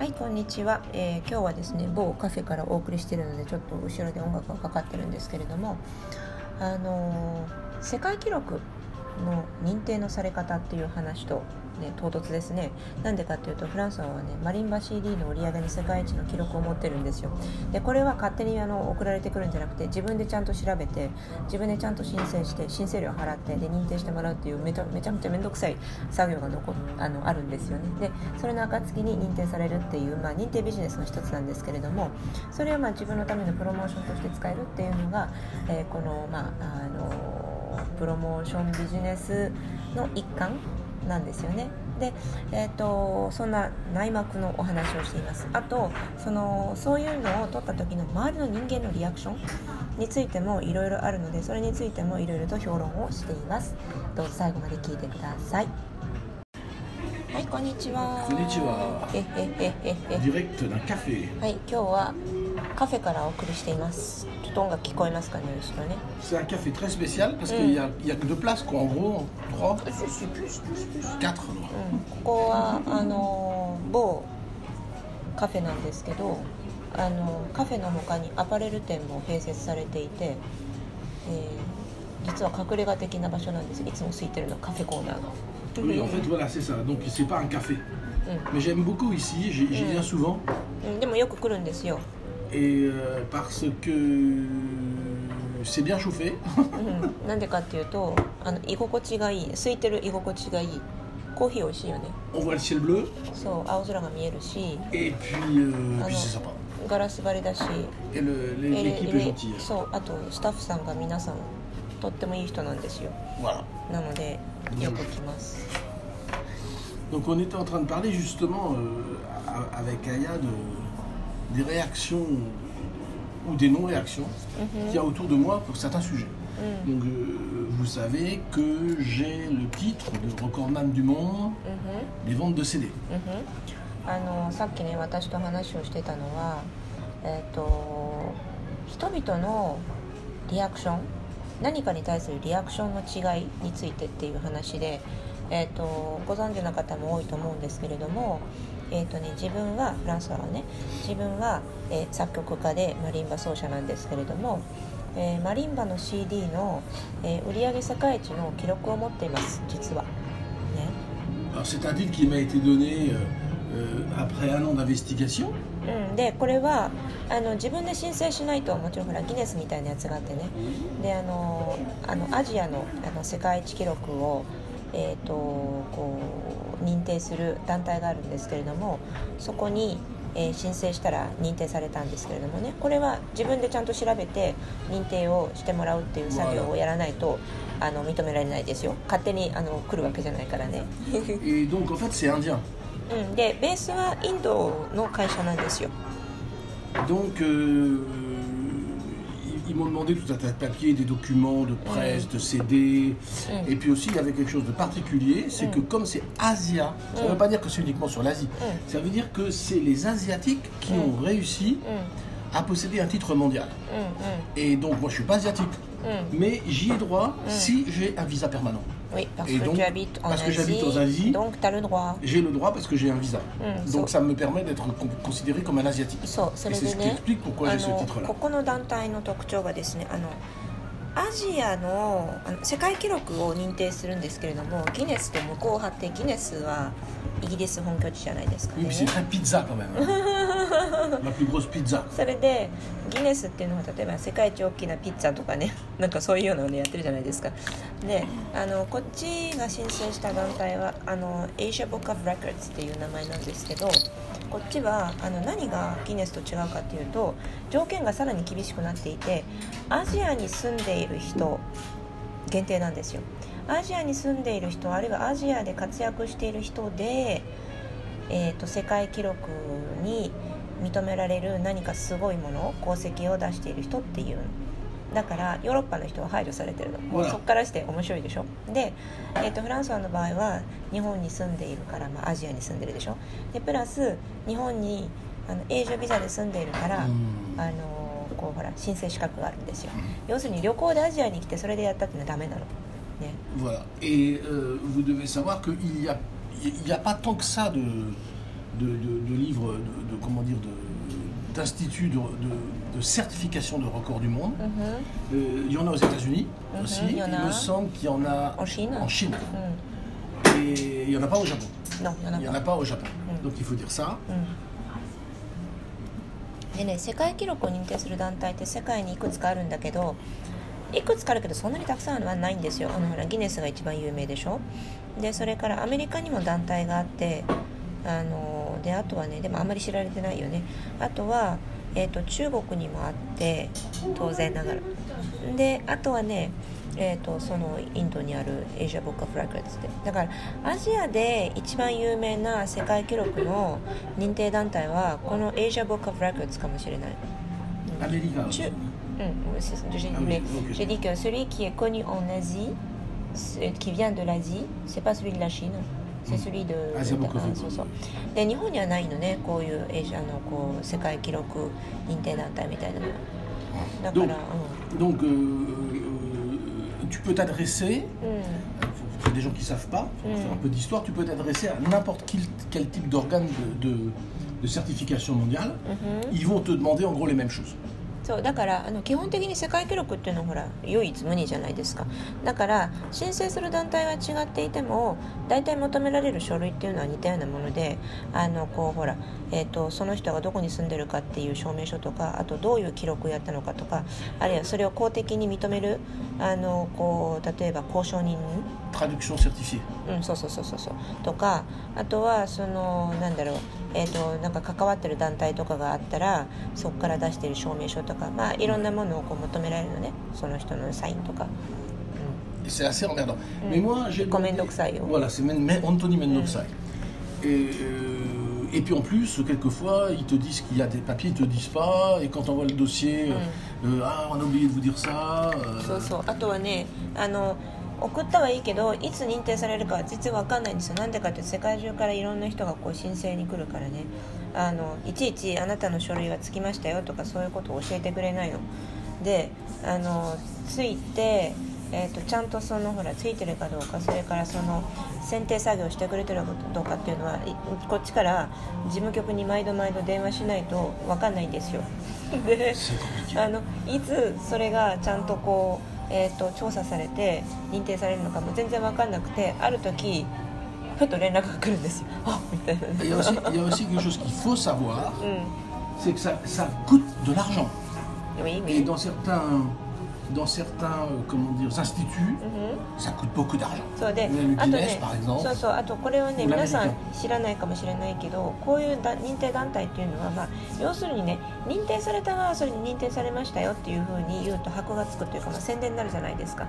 はいこんにちは、えー、今日はですね某カフェからお送りしてるのでちょっと後ろで音楽がかかってるんですけれどもあのー、世界記録の認定のされ方っていう話とね、唐突ですね。なんでかっていうとフランスはねマリンバ CD の売り上げの世界一の記録を持ってるんですよ。でこれは勝手にあの送られてくるんじゃなくて自分でちゃんと調べて自分でちゃんと申請して申請料払ってで認定してもらうっていうめちゃめちゃめちゃ面倒くさい作業が残あのあるんですよね。でそれの暁に認定されるっていう、まあ、認定ビジネスの一つなんですけれどもそれをまあ自分のためのプロモーションとして使えるっていうのが、えー、このまああのプロモーションビジネスの一環なんですよね。で、えーと、そんな内膜のお話をしています。あとそのそういうのを取った時の周りの人間のリアクションについてもいろいろあるのでそれについてもいろいろと評論をしています。どうぞ最後まで聞いてください。はいこんにちは。こんにちは。えええええ。ディレクトなカフェ。はい今日はカフェからお送りしています ちょっと音楽聞こえますかね後ろね C'est un café très spécial parce qu'il y a, il y a que deux places quoi en gros trois quatre うん、ここはあの某カフェなんですけどあのカフェの他にアパレル店も併設されていて、えー、実は隠れ家的な場所なんですいつも空いてるのカフェコーナーが Oui, en fait, voilà, c'est ça. Donc, c'est pas un café. Mais j'aime beaucoup ici, j'y j'y viens souvent. うんでもよく来るんですよ Et euh, parce que c'est bien chauffé. うんなんでかっていうとあの居心地がいい空いてる居心地がいいコーヒー美味しいよね On voit le ciel bleu. そう青空が見えるし Et puis, euh, あ puis c'est sympa. のガラス張りだし Et le- les- え l'équipe え est gentille. そうあとスタッフさんが皆さんとってもいい人なんですよ Voilà. なのでよく来ます、 Donc on était en train de parler justement euh, a- avec Aya de, des réactions ou des non-réactions qu'il y a autour de moi pour certains sujets. Donc euh, vous savez que j'ai le titre de recordman du monde des ventes de CD. あのさっきね私と話をしてたのはえっ、と人々のリアクション何かに対するリアクションの違いについてっていう話で、えー、とご存知の方も多いと思うんですけれども、 えーとね、自分はフランスはね。自分は、えー作曲家でマリンバ奏者なんですけれども、えーマリンバの CD の、えー売上世界一の記録を持っています。実は。ね。Alors c'est un titre qui m'a été donné euh, euh, après un an d'investigation? うん、でこれはあの自分で申請しないともちろんほらギネスみたいなやつがあってね。であのあのアジアのあの世界一記録を、えー、とこう認定する団体があるんですけれどもそこに、えー申請したら認定されたんですけれどもねこれは自分でちゃんと調べて認定をしてもらうっていう作業をやらないとあの認められないですよ勝手にあの来るわけじゃないからね。うん、でベースはインドの会社なんですよ。Donc, euh, ils m'ont demandé tout un tas de papiers, des documents, de presse, mm. de CD. Mm. Et puis aussi, il y avait quelque chose de particulier, c'est mm. que comme c'est Asia, ça ne veut pas dire que c'est uniquement sur l'Asie, ça veut dire que c'est les Asiatiques qui ont réussi à posséder un titre mondial. Et donc, moi, je ne suis pas asiatique, mais j'y ai droit si j'ai un visa permanent. Oui, parce que tu habites en parce Asie, que j'habite aux Donc tu as le droit. J'ai le droit parce que j'ai un visa. Hmm, donc ça me permet d'être considéré comme un asiatique. C'est ce qui explique pourquoi j'ai ce titre-là. アジアのあの世界記録を認定するんですけれどもギネスと向こう派ってギネスはイギリス本拠地じゃないですか それでギネスっていうのは例えば世界一大きなピッツァとかね なんかそういうのをねやってるじゃないですか。であのこっちが申請した団体はあの Asia Book of Records っていう名前なんですけどこっちはあの何がギネスと違うかっていうと条件がさらに厳しくなっていてアジアに住んでいる人限定なんですよ。アジアに住んでいる人あるいはアジアで活躍している人で、えー、と世界記録に認められる何かすごいもの功績を出している人っていうだからヨーロッパの人は排除されてるの。もう.そこからして面白いでしょ。で、えー、とフランスワの場合は日本に住んでいるから、まあ、アジアに住んでるでしょ。でプラス日本にあの永住ビザで住んでいるから、うん。あのこうほら申請資格があるんですよ。要するに旅行でアジアに来てそれでやったってのはダメなの。ね。Voilà. Et euh, vous devez savoir qu'il n'y a, il y a pas tant que ça de, de, de- de livres, de, de- comment dire, d'instituts de, de- certification de record du monde. Mhm. Euh, il y en a aux États-Unis Mhm, aussi. il y en a. me semble qu'il y en a En Chine en Chine. う Et il n'y en a pas au Japon. ん Non, il y en a Il n'y en pas. a pas au Japon. Mm. Donc il faut dire ça. でね世界記録を認定する団体って世界にいくつかあるんだけどいくつかあるけどそんなにたくさんはないんですよあのほらギネスが一番有名でしょでそれからアメリカにも団体があってあのであとはねでもあんまり知られてないよねあとは、えー、と中国にもあって当然ながら。であとはね、えー、とそのインドにあるアジアボッカフラグレッツで。だからアジアで一番有名な世界記録の認定団体はこのアジアボッカフラグレッツかもしれない、うん、うんジェリーキはそれ qui est connu en Asie qui vient de l'Asie c'est ヌ c'est celui de. Asia Book of あそうそうで日本にはないのねこういうエイジアのこう世界記録認定団体みたいなのだから、 Donc, euh, euh, tu peux t'adresser, うん、うん pour pour des gens qui ne savent pas, pour Mm. faire un peu d'histoire, tu peux t'adresser à n'importe quel, quel type d'organe de, de- de certification mondiale. うん Ils vont te demander en gros les mêmes choses. そうだからあの基本的に世界記録っていうのはほら唯一無二じゃないですか。だから申請する団体は違っていても大体求められる書類っていうのは似たようなものであのこうほら、えー、とその人がどこに住んでるかっていう証明書とかあとどういう記録をやったのかとかあるいはそれを公的に認めるあのこう例えば交渉人.うん、そうそうそうそうそう。とかあとはそのなんだろうえー、となんか関わってる団体とかがあったらそこから出してる証明書とか、まあ、いろんなものをこう求められるのねその人のサインとか、c'est assez emmerdant. Mm. Mais moi, j'ai. Comme Mendoxai. Voilà, c'est Anthony Mendoxai. Et, euh, et puis en plus, quelquefois, ils te disent qu'il y a des papiers, ils te disent pas. Et quand on voit le dossier, euh, euh, ah, on a oublié de vous dire ça. euh, そうそうあとはねあの送ったはいいけどいつ認定されるかは全然わかんないんですよ。なんでかって世界中からいろんな人がこう申請に来るからね。あのいちいちあなたの書類はつきましたよとかそういうことを教えてくれないの。であのついて、えー、とちゃんとそのほらついてるかどうかそれからその選定作業してくれてるかどうかっていうのはいこっちから事務局に毎度毎度電話しないとわかんないんですよ。で. あのいつそれがちゃんとこう、えー、と調査されて認定されるのかも全然分かんなくてある時ちょっと連絡が来るんですよ みたいな。いや、そういうこ。うん。そは、それは、それは、それは、それは、それは、それは、それは、それは、それ、dans certains euh, comment dire, instituts, うん ça coûte beaucoup d'argent. そうであとね.そうそうあとこれはね皆さん.知らないかもしれないけどこういうだ認定団体っていうのは、まあ、要するにね認定された側はそれに認定されましたよっていうふうに言うと箔がつくというか、まあ、宣伝になるじゃないですか、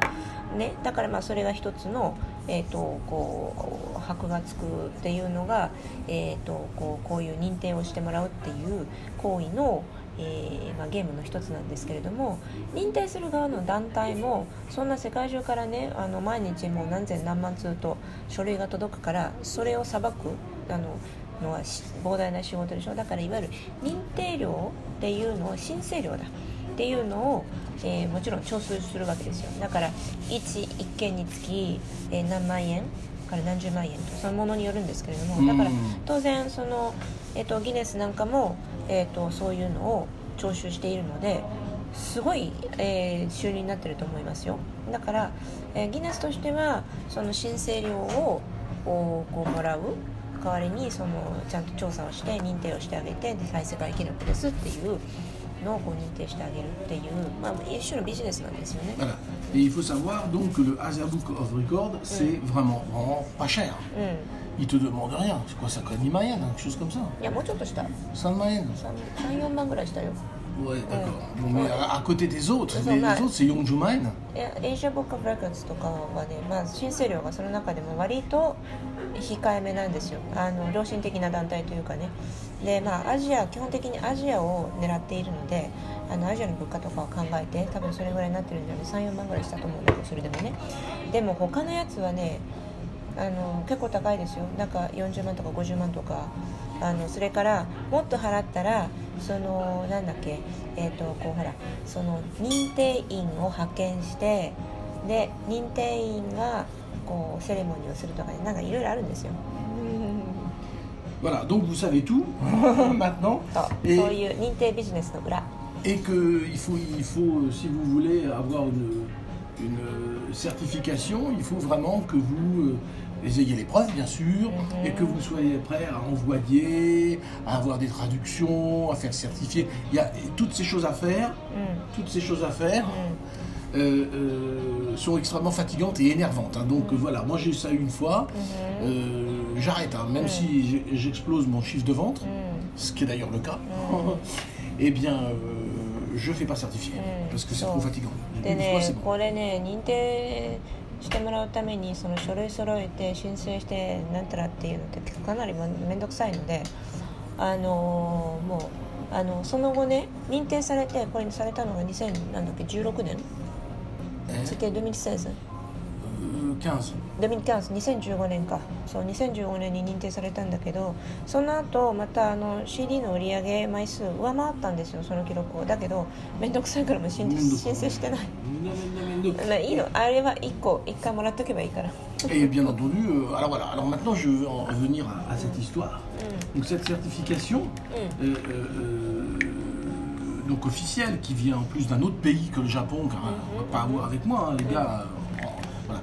ね、だからまあそれが一つの、えー、とこう箔がつくっていうのが、えー、とこうこういう認定をしてもらうっていう行為のえーまあ、ゲームの一つなんですけれども認定する側の団体もそんな世界中からねあの毎日もう何千何万通と書類が届くからそれを裁くあののは膨大な仕事でしょ。だからいわゆる認定料っていうのを申請料だ。っていうのを、えーもちろん徴収するわけですよ。だから一一件につき、えー何万円から何十万円とそのものによるんですけれどもだからうん当然その、えー、とギネスなんかも、えー、とそういうのを徴収しているのですごい、えー収入になってると思いますよ。だから、えーギネスとしてはその申請料をこうもらう代わりにそのちゃんと調査をして認定をしてあげてで再世界記録ですっていうのをこう認定してあげるっていう、まあ、一種のビジネスなんですよね。Voilà. Et il faut savoir donc que le Asia Book of Record, c'est vraiment, vraiment pas cher. うん、 Ils te demandent rien. C'est quoi ça, quoi 2 Mayenne, quelque chose comme ça いやもうちょっとした 5 Mayenne34万ぐらいしたよ Ouais, d'accord. Bon, mais à, à côté des autres, Ils les, sont là. les autres, c'est Yongju Mayen. えエイジア・ブック・オブ・レコードとかはね、まあ、申請料がその中でも割と 控えめなんですよ。あの良心的な団体というかね。で、まあ、アジア基本的にアジアを狙っているのであのアジアの物価とかを考えて多分それぐらいになってるんじゃない？34万ぐらいしたと思うんだけどそれでもね。でも他のやつはねあの結構高いですよ。なんか40万とか50万とか。あのそれからもっと払ったらそのなんだっけ？えっ、とこうほらその認定員を派遣してで認定員がこうセレモニーをするとかねなんかいろいろあるんですよ Voilà, donc vous savez tout maintenant. と Et- そういう認定ビジネスの裏 Et qu'il faut, il faut, si vous voulez avoir une, une euh, certification, il faut vraiment que vous euh, ayez les preuves, bien sûr, et que vous soyez prêt à envoyer, à avoir des traductions, à faire certifier. Il y a toutes ces choses à faire, toutes ces choses à faire. euh, euh, sont extrêmement fatigantes et énervantes. hein. Donc euh, voilà, moi j'ai ça eu une fois, euh, j'arrête, hein. même si j'ai- j'explose mon chiffre de vente, ce qui est d'ailleurs le cas, eh bien euh, je fais pas certifier parce que c'est trop fatigant. で Une ね fois, c'est bon. これね認定してもらうためにその書類揃えて申請してなんたらっていうのってかなりめ面倒くさいのであのーもうあのその後ね認定されてこれにされたのが2000なんだっけ16年 Eh, C'était 2016 euh, 15. デミキャンス2015年かそう2015年に認定されたんだけどその後またあの CD の売り上げ枚数上回ったんですよその記録をだけど面倒くさいからもう申請してない.まあいいのあれは1個1回もらっとけばいいから Et bien entendu, euh, alors voilà, alors maintenant je veux en revenir à, à cette histoire. Donc cette certification, euh, euh, euh, donc officielle, qui vient en plus d'un autre pays que le Japon, car hein, on va pas avoir avec moi, hein, les gars. euh, voilà.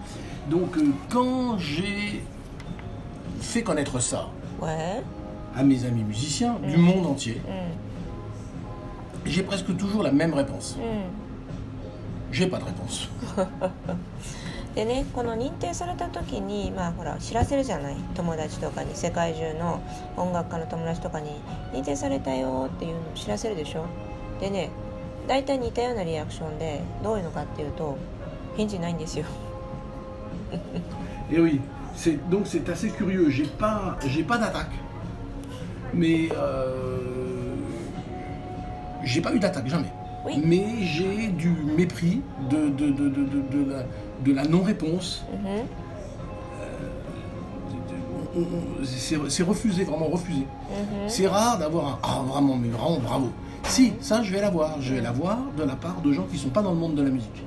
Donc euh, quand j'ai fait connaître ça ouais à mes amis musiciens du monde entier, うん j'ai presque toujours la même réponse. うん J'ai pas de réponse. でねこの認定された時にまあほら知らせるじゃない友達とかに世界中の音楽家の友達とかに認定されたよっていうのを知らせるでしょ でね大体似たようなリアクションでどういうのかっていうと返事ないんですよ Et oui, c'est donc c'est assez curieux. J'ai pas, j'ai pas d'attaque, mais euh, j'ai pas eu d'attaque jamais. Oui. Mais j'ai du mépris de de, de, de, de- de la, de la non-réponse. うん On- on- C'est refusé, vraiment refusé. C'est rare d'avoir un ah vraiment mais vraiment bravo. Si ça je vais l'avoir, je vais l'avoir de la part de gens qui sont pas dans le monde de la musique.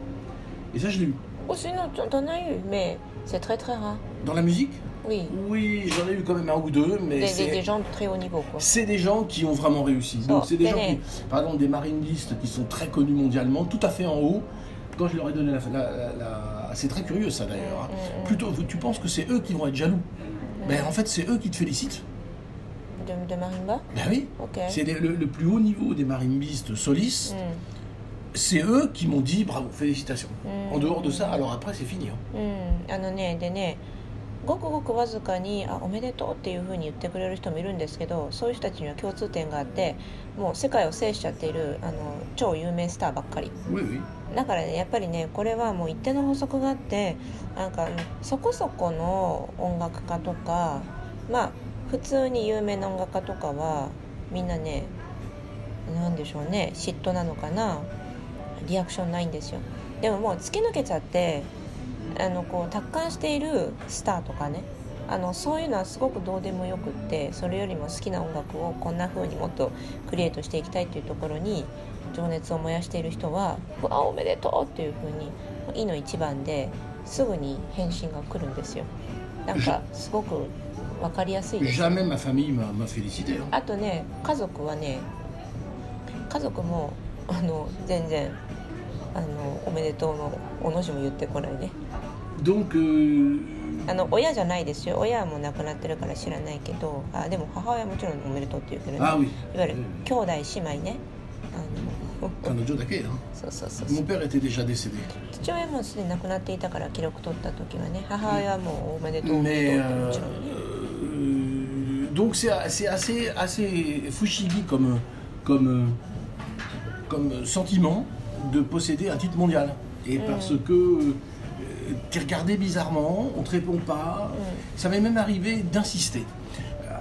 Et ça je l'ai eu. Oh, sinon, t'en as eu, mais c'est très très rare. Dans la musique, Oui, oui j'en ai eu quand même un ou deux, mais des, c'est des, gens de très haut niveau, quoi. c'est des gens qui ont vraiment réussi. Donc Oh, c'est des gens qui, par exemple, des marinistes qui sont très connus mondialement, tout à fait en haut. Quand je leur ai donné la, la- la- la- c'est très curieux ça d'ailleurs. hein. Plutôt, tu penses que c'est eux qui vont être jaloux? Ben en fait c'est eux qui te félicitent. De, de marimba Ben oui. Ok. C'est le, le plus haut niveau des marimbistes solistes. う C'est eux qui m'ont dit bravo, félicitations. Mm. En dehors de ça, alors après c'est fini. hein. ん、うん、あのねでねごくごくわずかに「あおめでとう」っていうふうに言ってくれる人もいるんですけどそういう人たちには共通点があってもう世界を制しちゃっているあの超有名スターばっかり oui. だからねやっぱりねこれはもう一定の法則があってなんかそこそこの音楽家とかまあ普通に有名な音楽家とかはみんなねなんでしょうね嫉妬なのかなリアクションないんですよ。でももう突き抜けちゃってあのこう達観しているスターとかねあのそういうのはすごくどうでもよくってそれよりも好きな音楽をこんな風にもっとクリエイトしていきたいっていうところに情熱を燃やしている人は「うわおめでとう!」っていう風に「い」の一番ですぐに返信が来るんですよ。なんかすごく分かりやすいです.あとね家族はね家族もあの全然あのおめでとうのおの字も言ってこないね。euh, あの親じゃないですよ。親はもう亡くなってるから知らないけどあでも母親はもちろんおめでとうって言うけどね。ah. い。わゆる兄弟姉妹ねあの Kanojo Dake, hein. そうそうそうそう Mon père était déjà décédé. 父親もすでに亡くなっていたから記録取った時はね母親はもうおめでとうおめ Mais でとうって euh, もちろんね euh, donc c'est c'est assez assez fushigi comme comme comme sentiment de posséder un titre mondial et parce que euh, t'es regardé bizarrement, on te répond pas. Ça m'est même arrivé d'insister.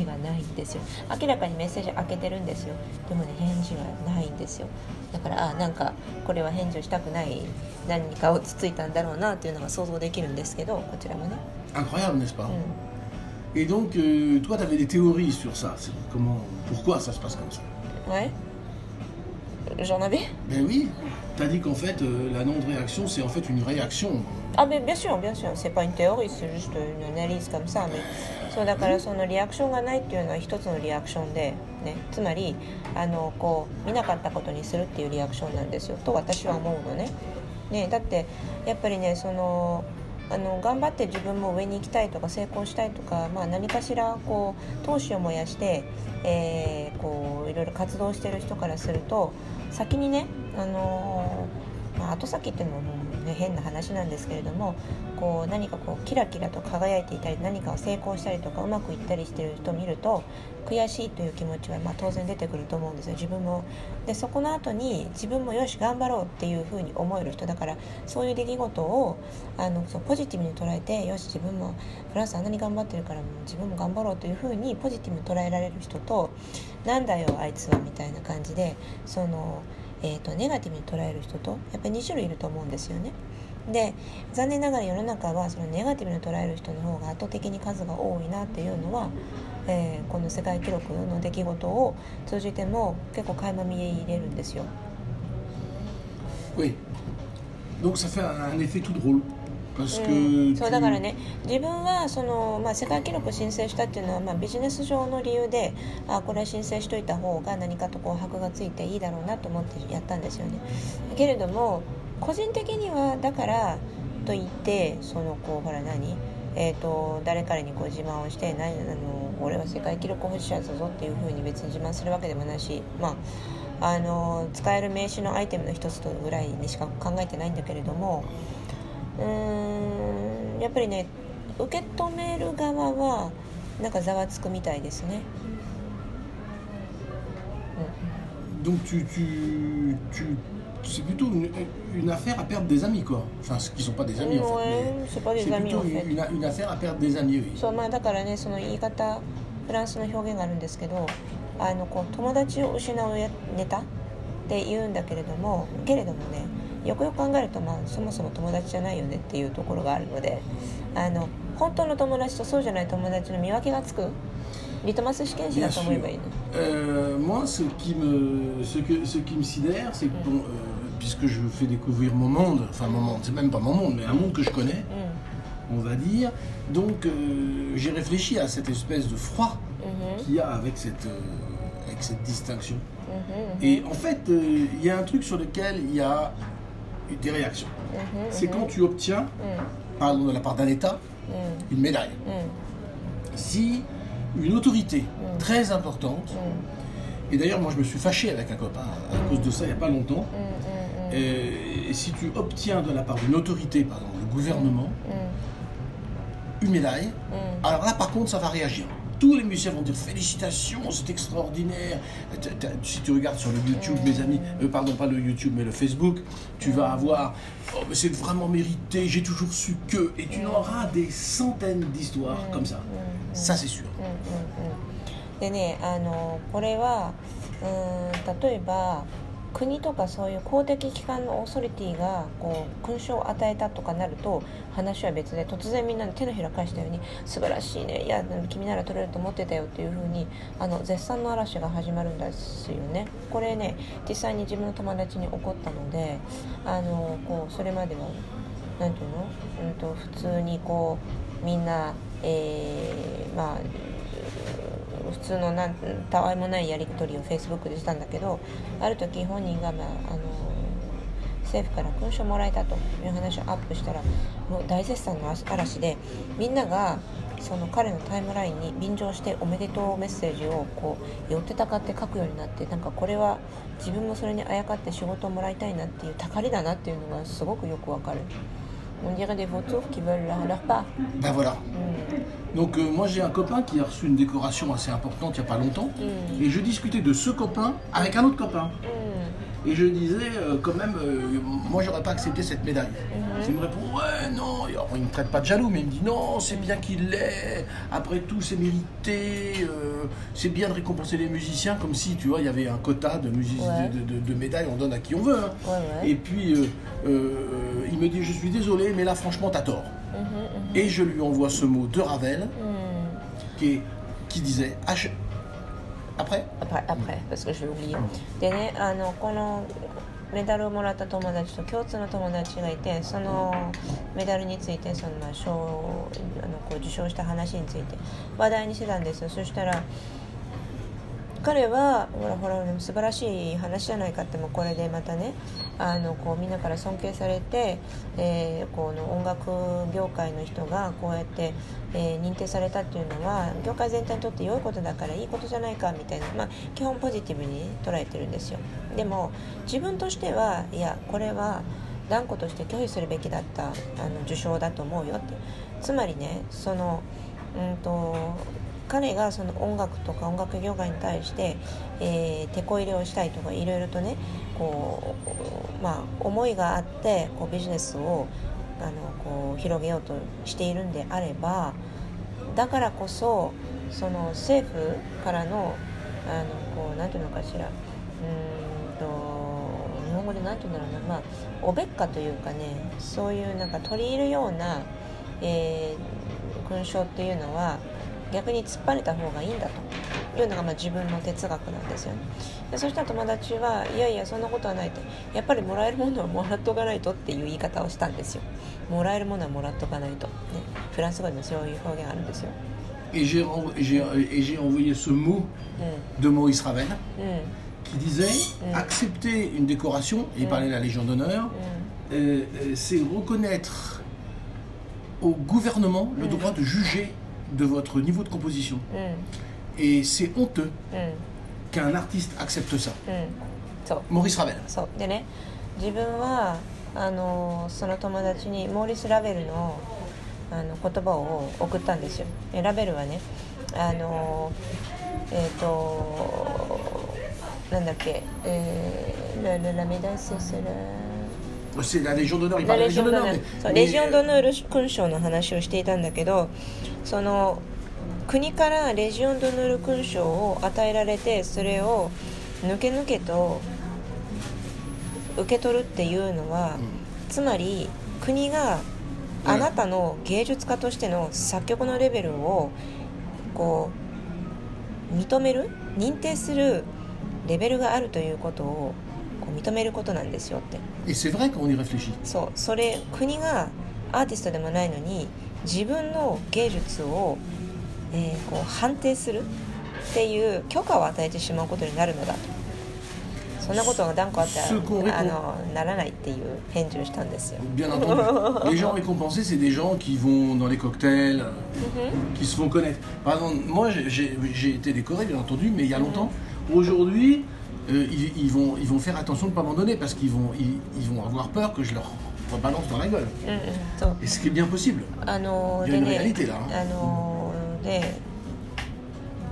事がないんですよ明らかにメッセージ開けてるんですよでもね返事がないんですよだからあなんかこれは返事をしたくない何かをつついたんだろうなっていうのが想像できるんですけどこちらもね Incroyable, n'est-ce pas うん Et donc, euh, toi, tu avais des théories sur ça. Comment, pourquoi ça se passe comme ça Ouais J'en avais Ben oui, tu as dit qu'en fait, euh, la non-réaction, c'est en fait une réaction. Ah mais bien sûr bien sûr. C'est pas une théorie c'est juste une analyse comme ça そうだからそのリアクションがないっていうのは一つのリアクションで、ね、つまりあのこう見なかったことにするっていうリアクションなんですよと私は思うのねねだってやっぱりねそのあの頑張って自分も上に行きたいとか成功したいとか、まあ、何かしらこう闘志を燃やして、えーこういろいろ活動してる人からすると先にね、あのまあ、後先っていうのも、ね、変な話なんですけれどもこう何かこうキラキラと輝いていたり何かを成功したりとかうまくいったりしてる人を見ると悔しいという気持ちはまあ当然出てくると思うんですよ。自分も。でそこの後に自分もよし頑張ろうっていうふうに思える人。だからそういう出来事をあのそうポジティブに捉えてよし自分もフランスあんなに頑張ってるからもう自分も頑張ろうというふうにポジティブに捉えられる人となんだよあいつはみたいな感じでその、えー、とネガティブに捉える人とやっぱり2種類いると思うんですよね。で残念ながら世の中はそのネガティブに捉える人の方が圧倒的に数が多いなっていうのは、えーこの世界記録の出来事を通じても結構垣間見え入れるんですよ。Oui. Donc ça fait un effet tout drôle. う.ん、そうだからね自分はその、まあ、世界記録を申請したっていうのは、まあ、ビジネス上の理由であこれは申請しといた方が何かとこう箔がついていいだろうなと思ってやったんですよね。けれども個人的にはだからといってそのこうほら何？えー、と誰彼にこう自慢をして何？あの俺は世界記録保持者だぞっていうふうに別に自慢するわけでもないし、まあ、あの使える名刺のアイテムの一つとぐらいにしか考えてないんだけれどもうーんやっぱりね受け止める側はなんかざわつくみたいですね。Donc tu, tu, tu- c'est plutôt une, une affaire à perdre des amis quoi. Enfin, qui sont pas des amis en fait. C'est pas des amis, en fait. une- une affaire à perdre des amis. Oui. そうまあだからねその言い方フランスの表現があるんですけどあのこう友達を失うネタって言うんだけれどもけれどもね よくよく考えると、まあ、そもそも友達じゃないよねっていうところがあるのであの本当の友達とそうじゃない友達の見分けがつくリトマス試験紙だ Bien と sûr. 思えばいいの。 Euh, moi, ce qui me, ce que, ce qui me sidère, c'est que bon, euh, puisque je fais découvrir mon monde, enfin mon monde, c'est même pas mon monde, mais un monde que je connais, うん on va dire. Donc, euh, j'ai réfléchi à cette espèce de froid うん qu'il y a avec cette, euh, avec cette distinction. うんうん Et en fait, euh, il y a un truc sur lequel il y a des réactions. Mhm, C'est mhm. quand tu obtiens, mm. par, de la part d'un État, mm. une médaille. Mm. Si une autorité très importante, et d'ailleurs moi je me suis fâché avec un copain à cause de ça il n'y a pas longtemps, et, si tu obtiens de la part d'une autorité, par exemple le gouvernement, une médaille, alors là par contre ça va réagir Tous les musiciens vont dire félicitations, c'est extraordinaire. T'as- t'as- Si tu regardes sur le YouTube, mes amis, euh, pardon pas le YouTube mais le Facebook, tu vas avoir oh mais c'est vraiment mérité, j'ai toujours su que, et tu auras des centaines d'histoires comme ça. Ça c'est sûr. うんうんうんでねあのこれはうーん例えば 国とかそういう公的機関のオーソリティがこう勲章を与えたとかなると話は別で突然みんなで手のひら返したように素晴らしいねいや君なら取れると思ってたよっていうふうにあの絶賛の嵐が始まるんですよね。これね実際に自分の友達に起こったのであのこうそれまではなんていうの、うん、と普通にこうみんな、えーまあ普通のなんたわいもないやり取りをフェイスブックでしたんだけどある時本人が、まあ、あの政府から勲章もらえたという話をアップしたらもう大絶賛の嵐でみんながその彼のタイムラインに便乗しておめでとうメッセージをこう寄ってたかって書くようになってなんかこれは自分もそれにあやかって仕事をもらいたいなっていうたかりだなっていうのがすごくよくわかる。On dirait des vautours qui veulent leur, leur part. Ben voilà. うん Donc euh, moi j'ai un copain qui a reçu une décoration assez importante il n'y a pas longtemps. Mm. Et je discutais de ce copain avec un autre copain. Et je disais, euh, quand même, euh, moi j'aurais pas accepté cette médaille. Mhm. Il me répond, ouais, non. Alors, il ne me traite pas de jaloux, mais il me dit, non, c'est bien qu'il l'ait. Après tout, c'est mérité. euh, c'est bien de récompenser les musiciens, comme si, tu vois, il y avait un quota de, music- Ouais. de, de- de médailles, on donne à qui on veut. hein. Ouais, ouais. Et puis, il me dit, je suis désolé, mais là, franchement, t'as tort. Mhm, mhm. Et je lui envoie ce mot de Ravel, うん qui, est- qui disait, H- après, あパアプレ parce que je vais oublier でねあのこのメダルをもらった友達と共通の友達がいてそのメダルについてその、賞あのこう受賞した話について話題にしてたんですよそしたら彼はほらほら素晴らしい話じゃないかってもこれでまたねあのこうみんなから尊敬されて、えーこの音楽業界の人がこうやって、えー認定されたっていうのは業界全体にとって良いことだからいいことじゃないかみたいな、まあ、基本ポジティブに捉えてるんですよ。でも自分としてはいやこれは断固として拒否するべきだったあの受賞だと思うよって。つまりねそのうんと彼がその音楽とか音楽業界に対して、えー、手こ入れをしたいとかいろいろとねこう、まあ、思いがあってこうビジネスをあのこう広げようとしているんであればだからこそその政府からのあのこうなんていうのかしらうんと日本語でなんていうんだろうな、まあ、おべっかというかねそういうなんか取り入るような、えー勲章っていうのは 逆に突っ張れた方がいいんだというのがまあ自分の哲学なんですよねでそしたら友達はいやいやそんなことはないとやっぱりもらえるものはもらっとかないとっていう言い方をしたんですよもらえるものはもらっとかないと、ね、フランス語でもそういう表現あるんですよ et j'ai renvo- et j'ai et j'ai envoyé ce mot う de Maurice Ravel, んうん qui disait, Mm. accepter une décoration, et il parlait de la Légion d'honneur, う euh, euh, c'est reconnaître au gouvernement le droit de juger de votre niveau de composition. んうん Et c'est honteux うん qu'un artiste accepte ça. うんそう Maurice Ravel. そうでね自分はあのその友達にモーリス・ラベルのあの言葉を送ったんですよえラベルはねあのえっ、となんだっけえー、ラララメダイセスラ レジオンドヌール勲章の話をしていたんだけどその国からレジオンドヌール勲章を与えられてそれを抜け抜けと受け取るっていうのは、つまり国があなたの芸術家としての作曲のレベルをこう認める認定するレベルがあるということをこう認めることなんですよって.そうそれ国がアーティストでもないのに自分の芸術を、えーこう判定するっていう許可を与えてしまうことになるのだとそんなことが断固あったらあのならないっていう返事をしたんですよ Bien entendu. les gens récompensés, c'est des gens qui vont dans les cocktails, qui se font connaître. Par exemple, moi, j'ai- été décoré, bien entendu, mais il y a longtemps. Aujourd'hui, euh, ils, ils vont, ils vont faire attention de ne pas m'en donner parce qu'ils vont, ils, ils vont avoir peur que je leur rebalance dans la gueule. Et ce qui est bien possible. Il y a で une ね réalité là.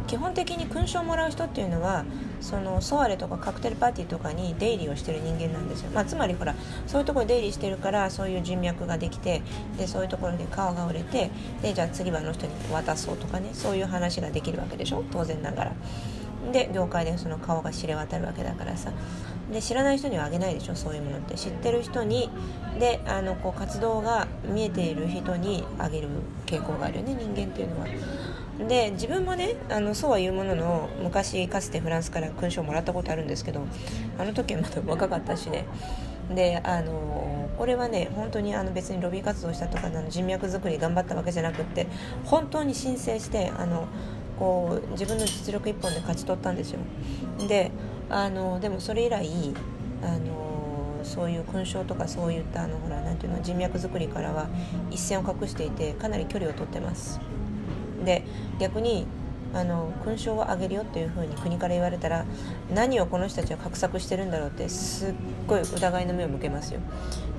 基本的に勲章をもらう人っていうのはそのソワレとかカクテルパーティーとかに出入りをしてる人間なんですよ、まあ、つまりほらそういうところに出入りしてるからそういう人脈ができてでそういうところで顔が売れてでじゃあ次はあの人に渡そうとかねそういう話ができるわけでしょ当然ながらで業界でその顔が知れ渡るわけだからさ。で知らない人にはあげないでしょそういうものって。知ってる人にであのこう活動が見えている人にあげる傾向があるよね人間っていうのは。で自分もねあのそうは言うものの昔かつてフランスから勲章もらったことあるんですけどあの時はまだ若かったしね。であのこれはね本当にあの別にロビー活動したとかの人脈作り頑張ったわけじゃなくって本当に申請してあのこう自分の実力一本で勝ち取ったんですよ。であのでもそれ以来あのそういう勲章とかそういったあのほらなんていうの人脈作りからは一線を画していてかなり距離を取ってます。で逆にあの勲章をあげるよっていうふうに国から言われたら何をこの人たちは画策してるんだろうってすっごい疑いの目を向けますよ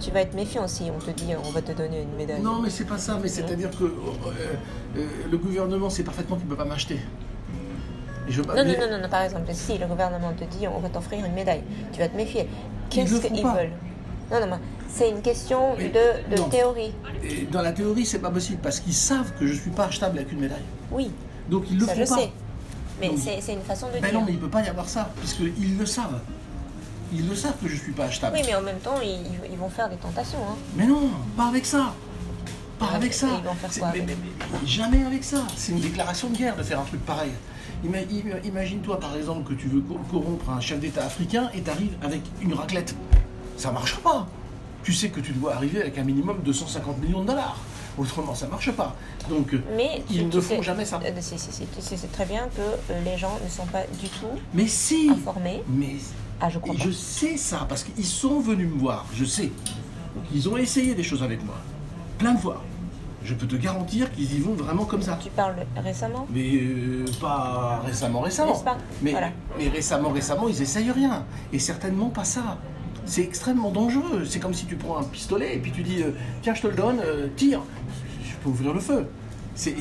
Tu vas être méfiant si on te dit on va te donner une médaille Non, mais c'est pas ça. Mais c'est-à-dire que euh, euh, le gouvernement sait parfaitement qu'il ne peut pas m'acheter. Je, Non, mais- non, non, non, non, par exemple, si le gouvernement te dit on va t'offrir une médaille, tu vas te méfier. Qu'est-ce le font qu'ils pas. veulent Non, non, mais c'est une question Mais de, de non. théorie. Et dans la théorie, c'est pas possible parce qu'ils savent que je suis pas achetable avec une médaille. Oui, donc ils le ça font je pas. sais. Mais c'est une façon de Ben dire. non, mais il peut pas y avoir ça puisqu'ils le savent. Ils le savent que je suis pas achetable. Oui, mais en même temps, ils, ils vont faire des tentations. Hein. Mais non, pas avec ça. Pas Ah, avec ça. ils vont faire quoi mais- mais- mais jamais avec ça. C'est une déclaration de guerre de faire un truc pareil. Ima- im- Imagine-toi par exemple que tu veux co- corrompre un chef d'État africain et tu arrives avec une raclette. Ça marchera pas. Tu sais que tu dois arriver avec un minimum de 150 millions de dollars. Autrement, ça marche pas. Donc, euh, Mais ils tu ne font jamais ça. euh, si, si, si, tu sais c'est très bien que euh, les gens ne sont pas du tout Mais si informés. Mais Ah, je crois sais ça parce qu'ils sont venus me voir, je sais. Ils ont essayé des choses avec moi, plein de fois. Je peux te garantir qu'ils y vont vraiment comme ça. Tu parles récemment? Mais euh, pas récemment, récemment. Pas? Mais, Voilà. mais récemment, récemment, ils essayent rien. Et certainement pas ça. C'est extrêmement dangereux. C'est comme si tu prends un pistolet et puis tu dis euh, Tiens, je te le donne, euh, tire. Je peux ouvrir le feu. C'est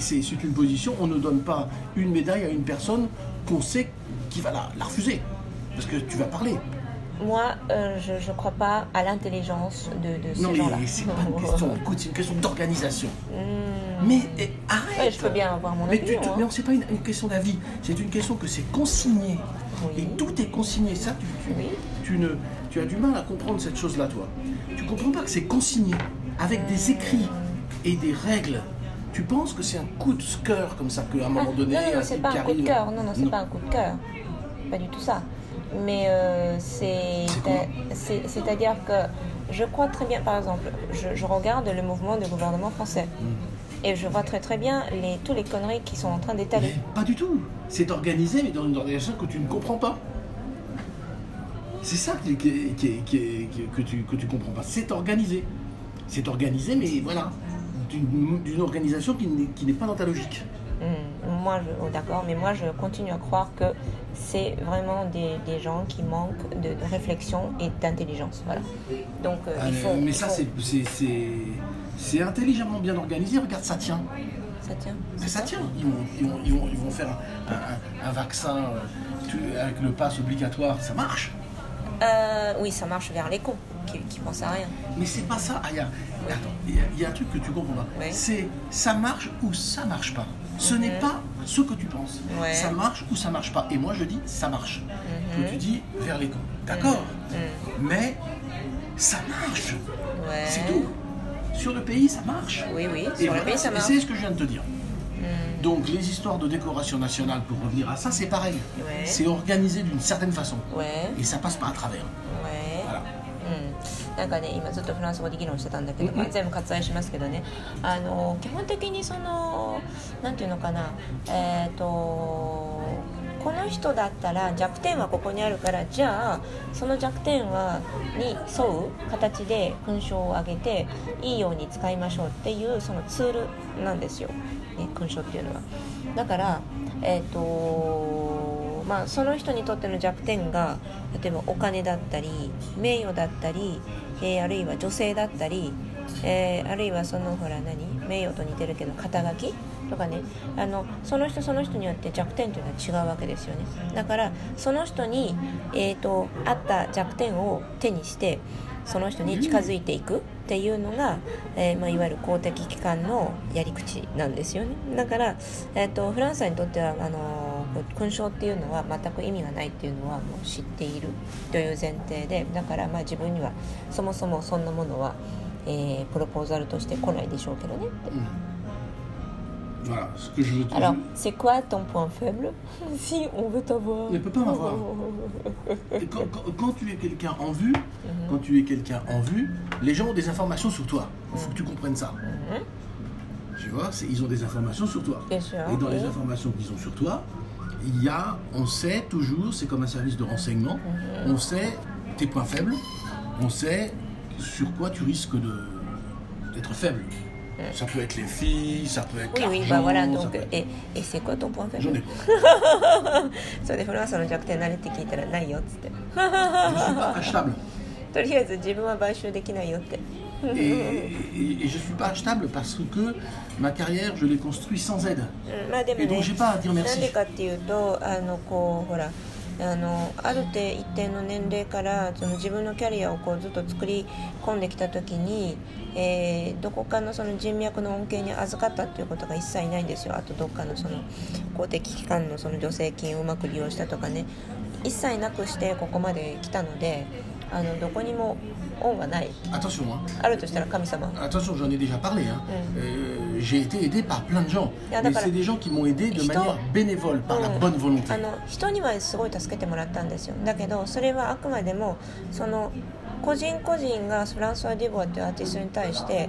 une position. On ne donne pas une médaille à une personne qu'on sait qui va la, la refuser. Parce que tu vas parler. Moi, euh, je ne crois pas à l'intelligence de, de Non, ces gens-là. mais c'est pas une question. Écoute, c'est une question d'organisation. Hmm. Mais eh, arrête Ouais, je peux bien avoir mon Mais opinion. tu hein. non, c'est pas une, une question d'avis, c'est une question que c'est consigné. Oui. Et tout est consigné. Ça, tu, tu- Oui. Tu ne, tu as du mal à comprendre cette chose-là, toi. Tu comprends pas que c'est consigné, avec des écrits et des règles. Tu penses que c'est un coup de cœur comme ça, qu'à un Ah, moment donné, non, non, non, un c'est pas un coup de cœur. Non, non, c'est pas un coup de cœur. Pas du tout ça. Mais euh, c'est, c'est-à-dire que je crois très bien, par exemple, je, je regarde le mouvement du gouvernement français Mm. et je vois très très bien les, tous les conneries qui sont en train d'étaler. Pas du tout. C'est organisé, mais dans une organisation que tu ne comprends pas. C'est ça qui, que tu que tu comprends pas. C'est organisé. C'est organisé, mais voilà, d'une organisation qui n'est pas dans ta logique. Hmm, moi, je, oh, d'accord, mais moi je continue à croire que c'est vraiment des, des gens qui manquent de, de réflexion et d'intelligence. Voilà. Donc euh, Ah, il mais- faut. mais il ça, faut- c'est- intelligemment bien organisé. Regarde, ça tient. Ça tient. Mais ça tient. Ils vont, ils vont, ils vont, ils vont faire un, un- un vaccin euh, avec le pass obligatoire. Ça marche. Euh, oui, ça marche vers les cons qui, qui pensent à rien. Mais c'est pas ça. Ah, il y a- attends, il y, a- il y a un truc que tu comprends pas. Oui. C'est ça marche ou ça marche pas. Ce n'est pas ce que tu penses. Mhm. Ouais. Ça marche ou ça marche pas. Et moi je dis ça marche. Mhm. Toi tu dis vers les cons. D'accord. Hmm, Mais ça marche. Ouais. C'est tout. Sur le pays ça marche. Oui, oui, Et sur le voilà, pays ça marche. C'est ce que je viens de te dire. Hmm, Donc les histoires de décoration nationale, pour revenir à ça, c'est pareil. Ouais. C'est organisé d'une certaine façon. Ouais, Et ça passe pas à travers. ouais。Voilà. うん、なんかね今ずっとフランス語で議論してたんだけど、まあ全部割愛しますけどねあの基本的にそのなんていうのかなえっ、とこの人だったら弱点はここにあるからじゃあその弱点はに沿う形で勲章を上げていいように使いましょうっていうそのツールなんですよ、ね、勲章っていうのはだからえっ、とまあその人にとっての弱点が例えばお金だったり名誉だったり、えーあるいは女性だったり、えーあるいはそのほら何？名誉と似てるけど肩書きとかね。あのその人その人によって弱点というのは違うわけですよね。だからその人に、えー、と合った弱点を手にしてその人に近づいていくっていうのが、えーまあ、いわゆる公的機関のやり口なんですよね。だから、えー、とフランスにとってはあの勲章っていうのは全く意味がないっていうのはもう知っているという前提でだからまあ自分にはそもそもそんなものは、えープロポーザルとして来ないでしょうけどね。って Voilà, ce que je veux te Alors, c'est quoi ton point faible si on veut t'avoir Ne peut pas m'avoir. Quand, quand- quand tu es quelqu'un en vue, quand tu es quelqu'un en vue, les gens ont des informations sur toi. Il faut que tu comprennes ça. Mhm. Tu vois, ils ont des informations sur toi. Bien sûr, Et dans les informations qu'ils ont sur toi, il y a, on sait toujours, c'est comme un service de renseignement, Mhm. on sait tes points faibles, on sait sur quoi tu risques d'être faible. Ça peut être les filles, ça peut être Oui, oui, l'argent, bah voilà, ça donc, peut être- et, et c'est quoi ton point j'en ai faible pas. それでフランスの弱点何って聞いたらないよっつって Je suis pas achetable. とりあえず自分は買収できないよって Et, et, et je suis pas achetable parce que ma carrière, je l'ai construite sans aide. うんまあでも Et donc ね j'ai pas à dire なん merci. でかっていうとあのこうほら あのある程一定の年齢からその自分のキャリアをこうずっと作り込んできた時に、えーどこかのその人脈の恩恵に預かったっていうことが一切ないんですよあとどっかのその公的機関のその助成金をうまく利用したとかね一切なくしてここまで来たのであのどこにも恩はない Attention, hein. あるとしたら神様 Attention, j'en ai déjà parlé. hein. Euh, j'ai été aidé par plein de gens. Ah, Mais c'est des gens qui m'ont aidé de manière bénévole, par la うん bonne volonté. あの人にはすごい助けてもらったんですよ。だけどそれはあくまでもその個人個人がフランソワ・ディボアっていうアーティストに対して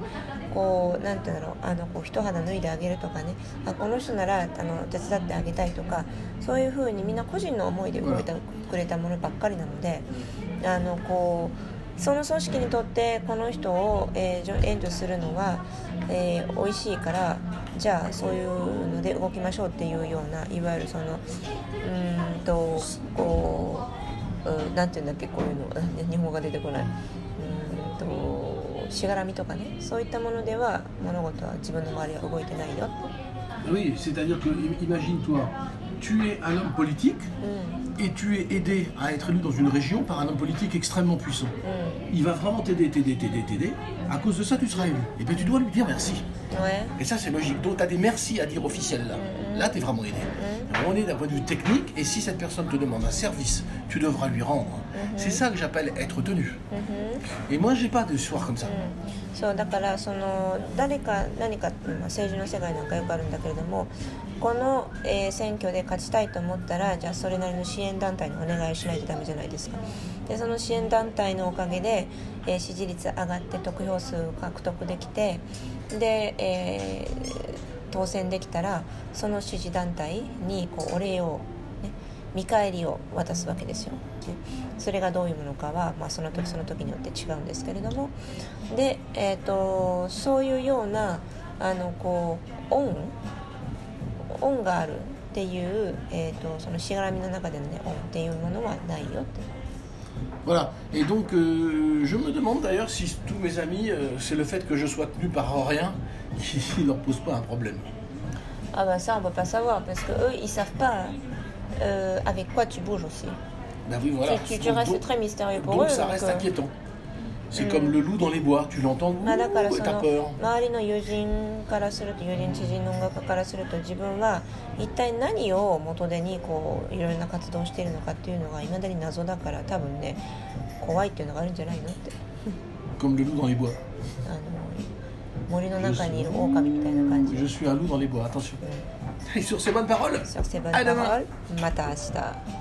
こうなんていうんだろうあのこう一肌脱いであげるとかね。あこの人ならあの手伝ってあげたいとかそういうふうにみんな個人の思いで動いてくれたものばっかりなのであのこうその組織にとってこの人を、えー援助するのは、えー美味しいからじゃあそういうので動きましょうっていうようないわゆるそのうーんとこううんなんていうんだっけこういうのあ 日本語が出てこない。うーんとしがらみとかね。そういったものでは物事は自分の周りは動いてないよ。Oui, c'est-à-dire que, im- imagine-toi, tu es un homme politique うん et tu es aidé à être élu dans une région par un homme politique extrêmement puissant. Mm. Il va vraiment t'aider, t'aider, t'aider, t'aider. À cause de ça, tu seras élu. Et bien, tu dois lui dire merci. Et ça, c'est logique. Donc, tu as des merci à dire officiels là. Mm. Là, tu es vraiment aidé. Mm. On est d'un point de vue technique, et si cette personne te demande un service, tu devras lui rendre. C'est ça que j'appelle être tenu. Et moi, j'ai pas de soir comme ça. そうだからその誰か何か、まあ、政治の世界なんかよくあるんだけれどもこの、えー選挙で勝ちたいと思ったらじゃあそれなりの支援団体にお願いしないとダメじゃないですかでその支援団体のおかげで、えー支持率上がって得票数を獲得できてで、えー当選できたらその支持団体にこうお礼を、ね、見返りを渡すわけですよ、ね、それがどういうものかは、まあ、その時その時によって違うんですけれども。で、えー、とそういうようなあのこう恩恩があるっていう、えー、とそのしがらみの中でのね恩っていうものはないよって。Voilà. Et donc, euh, je me demande d'ailleurs si tous mes amis, euh, c'est le fait que je sois tenu par rien qui leur pose pas un problème. Ah bah ça on peut pas savoir parce que eux ils savent pas euh, avec quoi tu bouges aussi. Ben oui, voilà. tu, tu, tu Donc- restes donc- très mystérieux pour donc eux. ça donc, reste euh, inquiétant. C'est comme le loup dans les bois, tu l'entends, まあだから ouh, そ et t'as の peur. 周りの友人からすると友人知人の音楽家からすると自分は一体何を元手にこういろいろな活動をしているのかっていうのがいまだに謎だから多分ね怖いっていうのがあるんじゃないのって Comme le loup dans les bois. あの 森の中にいる狼みたいな感じ Je suis un loup dans les bois, attention. Et sur ces bonnes paroles, Sur ces bonnes à demain. paroles, また明日。